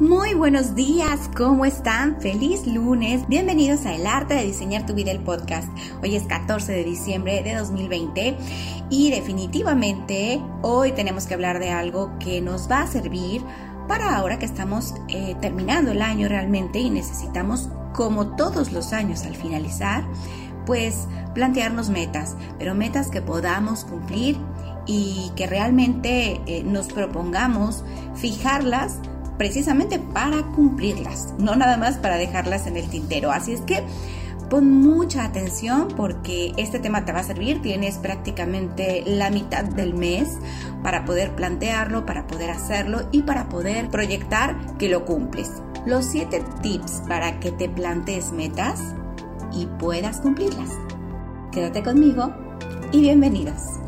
Muy buenos días, ¿cómo están? Feliz lunes. Bienvenidos a El Arte de Diseñar tu Vida, el podcast. Hoy es 14 de diciembre de 2020 y definitivamente hoy tenemos que hablar de algo que nos va a servir para ahora que estamos eh, terminando el año realmente y necesitamos, como todos los años al finalizar, pues plantearnos metas, pero metas que podamos cumplir y que realmente eh, nos propongamos fijarlas precisamente para cumplirlas, no nada más para dejarlas en el tintero. Así es que pon mucha atención porque este tema te va a servir. Tienes prácticamente la mitad del mes para poder plantearlo, para poder hacerlo y para poder proyectar que lo cumples. Los siete tips para que te plantees metas y puedas cumplirlas. Quédate conmigo y bienvenidos.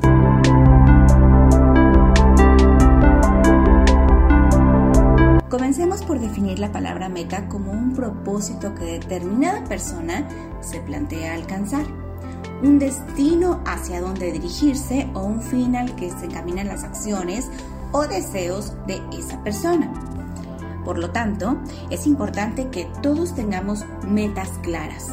Comencemos por definir la palabra meta como un propósito que determinada persona se plantea alcanzar, un destino hacia donde dirigirse o un fin al que se encaminan las acciones o deseos de esa persona. Por lo tanto, es importante que todos tengamos metas claras,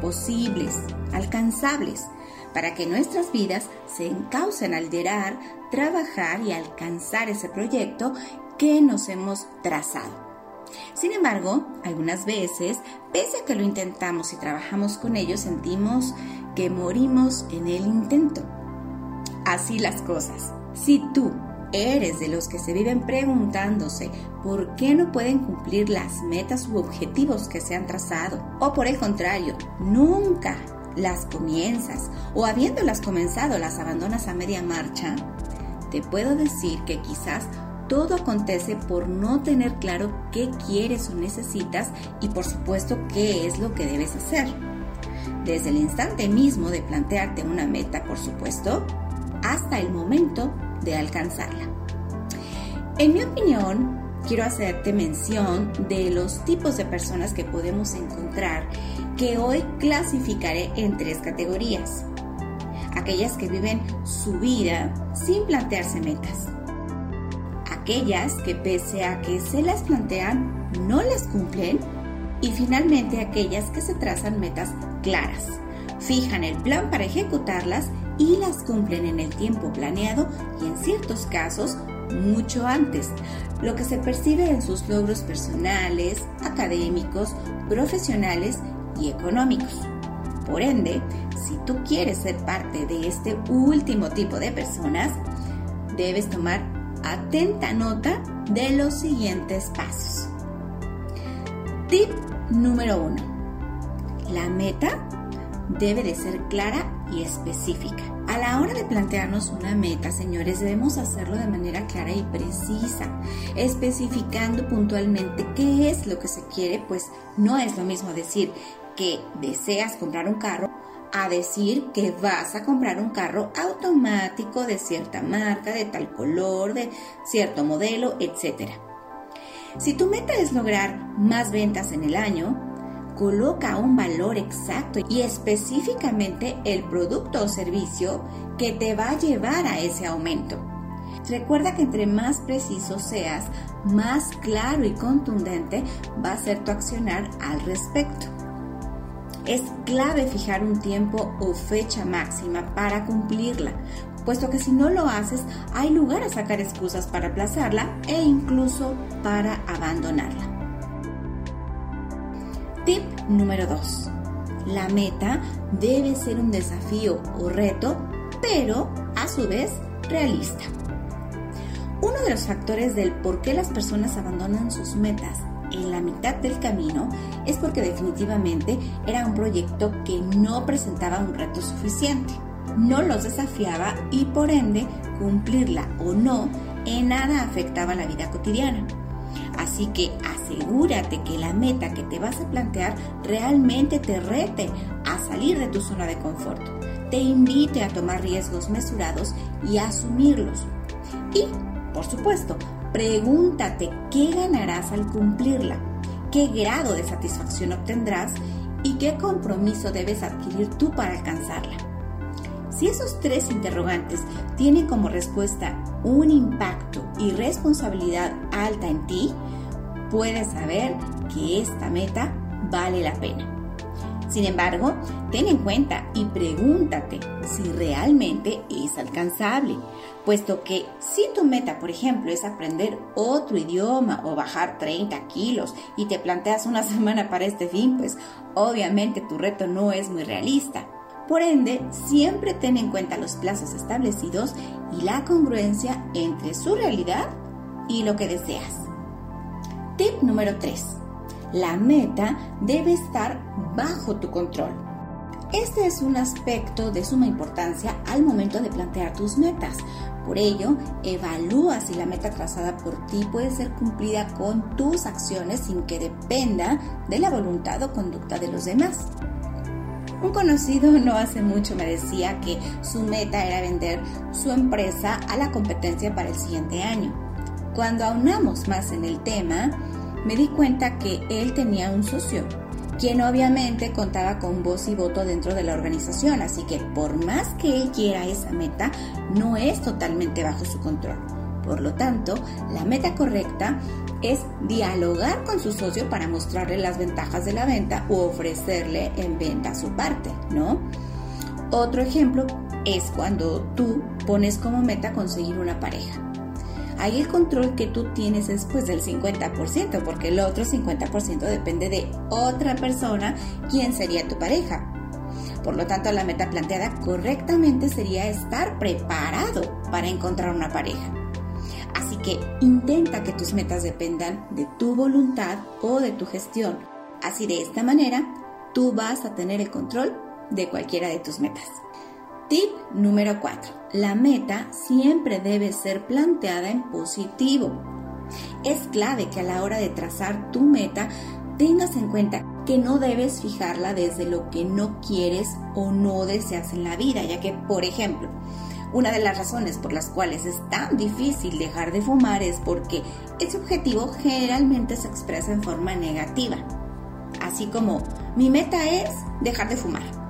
posibles, alcanzables, para que nuestras vidas se encaucen al liderar, trabajar y alcanzar ese proyecto que nos hemos trazado. Sin embargo, algunas veces, pese a que lo intentamos y trabajamos con ello, sentimos que morimos en el intento. Así las cosas. Si tú eres de los que se viven preguntándose por qué no pueden cumplir las metas u objetivos que se han trazado, o por el contrario, nunca las comienzas o habiéndolas comenzado las abandonas a media marcha, te puedo decir que quizás todo acontece por no tener claro qué quieres o necesitas y por supuesto qué es lo que debes hacer. Desde el instante mismo de plantearte una meta, por supuesto, hasta el momento de alcanzarla. En mi opinión, quiero hacerte mención de los tipos de personas que podemos encontrar que hoy clasificaré en tres categorías. Aquellas que viven su vida sin plantearse metas aquellas que pese a que se las plantean, no las cumplen y finalmente aquellas que se trazan metas claras, fijan el plan para ejecutarlas y las cumplen en el tiempo planeado y en ciertos casos mucho antes, lo que se percibe en sus logros personales, académicos, profesionales y económicos. Por ende, si tú quieres ser parte de este último tipo de personas, debes tomar atenta nota de los siguientes pasos. Tip número 1. La meta debe de ser clara y específica. A la hora de plantearnos una meta, señores, debemos hacerlo de manera clara y precisa, especificando puntualmente qué es lo que se quiere, pues no es lo mismo decir que deseas comprar un carro a decir que vas a comprar un carro automático de cierta marca, de tal color, de cierto modelo, etc. Si tu meta es lograr más ventas en el año, coloca un valor exacto y específicamente el producto o servicio que te va a llevar a ese aumento. Recuerda que entre más preciso seas, más claro y contundente va a ser tu accionar al respecto. Es clave fijar un tiempo o fecha máxima para cumplirla, puesto que si no lo haces hay lugar a sacar excusas para aplazarla e incluso para abandonarla. Tip número 2. La meta debe ser un desafío o reto, pero a su vez realista. Uno de los factores del por qué las personas abandonan sus metas en la mitad del camino es porque definitivamente era un proyecto que no presentaba un reto suficiente, no los desafiaba y por ende cumplirla o no en nada afectaba la vida cotidiana. Así que asegúrate que la meta que te vas a plantear realmente te rete a salir de tu zona de confort, te invite a tomar riesgos mesurados y a asumirlos. Y, por supuesto, Pregúntate qué ganarás al cumplirla, qué grado de satisfacción obtendrás y qué compromiso debes adquirir tú para alcanzarla. Si esos tres interrogantes tienen como respuesta un impacto y responsabilidad alta en ti, puedes saber que esta meta vale la pena. Sin embargo, ten en cuenta y pregúntate si realmente es alcanzable, puesto que si tu meta, por ejemplo, es aprender otro idioma o bajar 30 kilos y te planteas una semana para este fin, pues obviamente tu reto no es muy realista. Por ende, siempre ten en cuenta los plazos establecidos y la congruencia entre su realidad y lo que deseas. Tip número 3 la meta debe estar bajo tu control. Este es un aspecto de suma importancia al momento de plantear tus metas. Por ello, evalúa si la meta trazada por ti puede ser cumplida con tus acciones sin que dependa de la voluntad o conducta de los demás. Un conocido no hace mucho me decía que su meta era vender su empresa a la competencia para el siguiente año. Cuando aunamos más en el tema, me di cuenta que él tenía un socio, quien obviamente contaba con voz y voto dentro de la organización, así que por más que él quiera esa meta, no es totalmente bajo su control. Por lo tanto, la meta correcta es dialogar con su socio para mostrarle las ventajas de la venta o ofrecerle en venta su parte, ¿no? Otro ejemplo es cuando tú pones como meta conseguir una pareja ahí el control que tú tienes es pues del 50%, porque el otro 50% depende de otra persona, quien sería tu pareja. Por lo tanto, la meta planteada correctamente sería estar preparado para encontrar una pareja. Así que intenta que tus metas dependan de tu voluntad o de tu gestión. Así de esta manera, tú vas a tener el control de cualquiera de tus metas. Tip número 4. La meta siempre debe ser planteada en positivo. Es clave que a la hora de trazar tu meta tengas en cuenta que no debes fijarla desde lo que no quieres o no deseas en la vida, ya que, por ejemplo, una de las razones por las cuales es tan difícil dejar de fumar es porque ese objetivo generalmente se expresa en forma negativa. Así como mi meta es dejar de fumar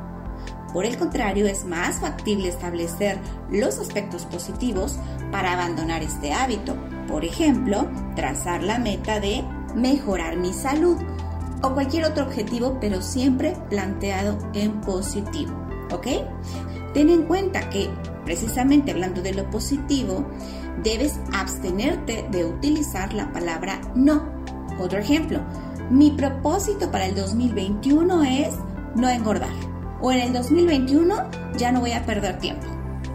por el contrario, es más factible establecer los aspectos positivos para abandonar este hábito. Por ejemplo, trazar la meta de mejorar mi salud o cualquier otro objetivo, pero siempre planteado en positivo. ¿Ok? Ten en cuenta que, precisamente hablando de lo positivo, debes abstenerte de utilizar la palabra no. Otro ejemplo, mi propósito para el 2021 es no engordar o en el 2021 ya no voy a perder tiempo.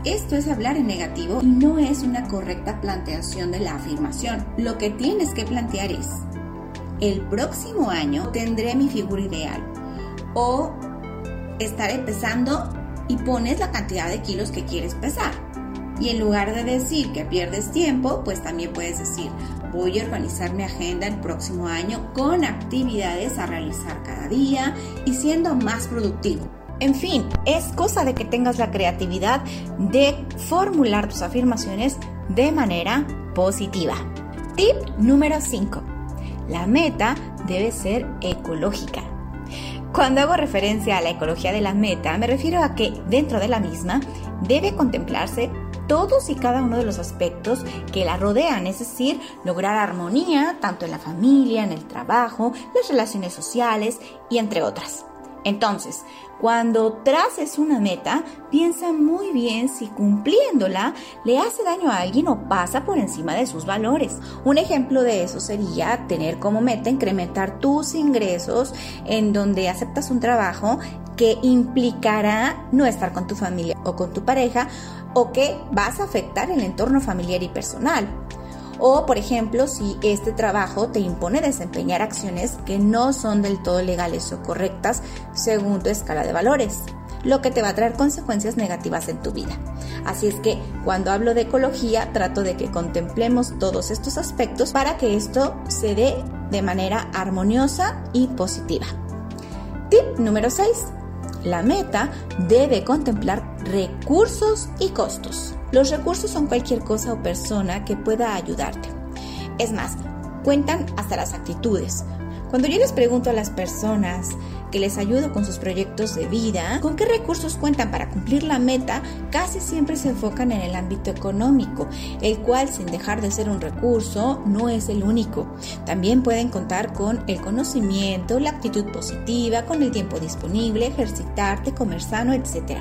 Esto es hablar en negativo y no es una correcta planteación de la afirmación. Lo que tienes que plantear es, el próximo año tendré mi figura ideal o estaré pesando y pones la cantidad de kilos que quieres pesar. Y en lugar de decir que pierdes tiempo, pues también puedes decir, voy a organizar mi agenda el próximo año con actividades a realizar cada día y siendo más productivo. En fin, es cosa de que tengas la creatividad de formular tus afirmaciones de manera positiva. Tip número 5. La meta debe ser ecológica. Cuando hago referencia a la ecología de la meta, me refiero a que dentro de la misma debe contemplarse todos y cada uno de los aspectos que la rodean, es decir, lograr armonía tanto en la familia, en el trabajo, las relaciones sociales y entre otras. Entonces, cuando traces una meta, piensa muy bien si cumpliéndola le hace daño a alguien o pasa por encima de sus valores. Un ejemplo de eso sería tener como meta incrementar tus ingresos en donde aceptas un trabajo que implicará no estar con tu familia o con tu pareja o que vas a afectar el entorno familiar y personal. O, por ejemplo, si este trabajo te impone desempeñar acciones que no son del todo legales o correctas según tu escala de valores lo que te va a traer consecuencias negativas en tu vida. Así es que cuando hablo de ecología trato de que contemplemos todos estos aspectos para que esto se dé de manera armoniosa y positiva. Tip número 6. La meta debe contemplar recursos y costos. Los recursos son cualquier cosa o persona que pueda ayudarte. Es más, cuentan hasta las actitudes. Cuando yo les pregunto a las personas que les ayudo con sus proyectos de vida, con qué recursos cuentan para cumplir la meta, casi siempre se enfocan en el ámbito económico, el cual sin dejar de ser un recurso no es el único. También pueden contar con el conocimiento, la actitud positiva, con el tiempo disponible, ejercitarte, comer sano, etc.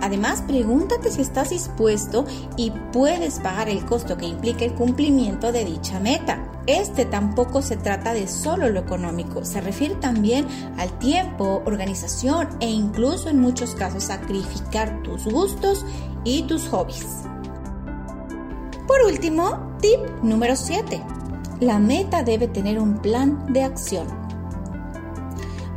Además, pregúntate si estás dispuesto y puedes pagar el costo que implica el cumplimiento de dicha meta. Este tampoco se trata de solo lo económico, se refiere también al organización e incluso en muchos casos sacrificar tus gustos y tus hobbies. Por último, tip número 7. La meta debe tener un plan de acción.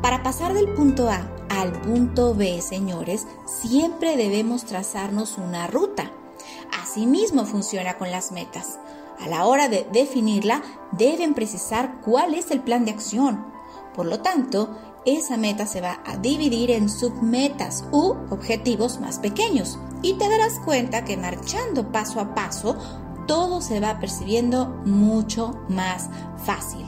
Para pasar del punto A al punto B, señores, siempre debemos trazarnos una ruta. Asimismo funciona con las metas. A la hora de definirla, deben precisar cuál es el plan de acción. Por lo tanto, esa meta se va a dividir en submetas u objetivos más pequeños. Y te darás cuenta que marchando paso a paso, todo se va percibiendo mucho más fácil.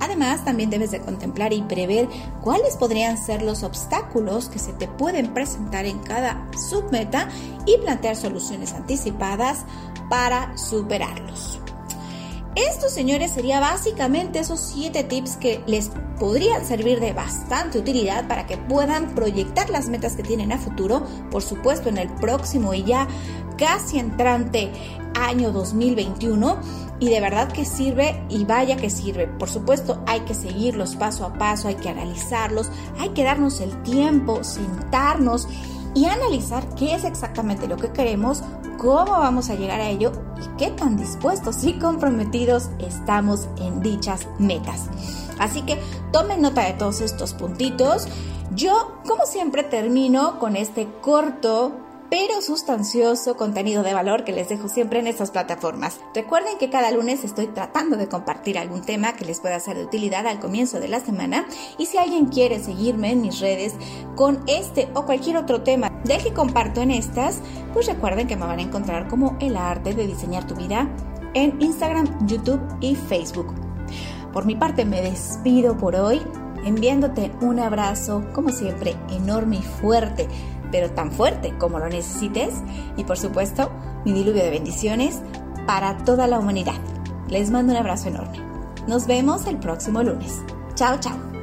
Además, también debes de contemplar y prever cuáles podrían ser los obstáculos que se te pueden presentar en cada submeta y plantear soluciones anticipadas para superarlos. Esto, señores, sería básicamente esos 7 tips que les podrían servir de bastante utilidad para que puedan proyectar las metas que tienen a futuro, por supuesto en el próximo y ya casi entrante año 2021 y de verdad que sirve y vaya que sirve. Por supuesto hay que seguirlos paso a paso, hay que analizarlos, hay que darnos el tiempo, sentarnos y analizar qué es exactamente lo que queremos, cómo vamos a llegar a ello y qué tan dispuestos y comprometidos estamos en dichas metas. Así que tomen nota de todos estos puntitos. Yo, como siempre, termino con este corto pero sustancioso contenido de valor que les dejo siempre en estas plataformas. Recuerden que cada lunes estoy tratando de compartir algún tema que les pueda ser de utilidad al comienzo de la semana y si alguien quiere seguirme en mis redes con este o cualquier otro tema del que comparto en estas, pues recuerden que me van a encontrar como el arte de diseñar tu vida en Instagram, YouTube y Facebook. Por mi parte me despido por hoy enviándote un abrazo, como siempre, enorme y fuerte pero tan fuerte como lo necesites. Y por supuesto, mi diluvio de bendiciones para toda la humanidad. Les mando un abrazo enorme. Nos vemos el próximo lunes. Chao, chao.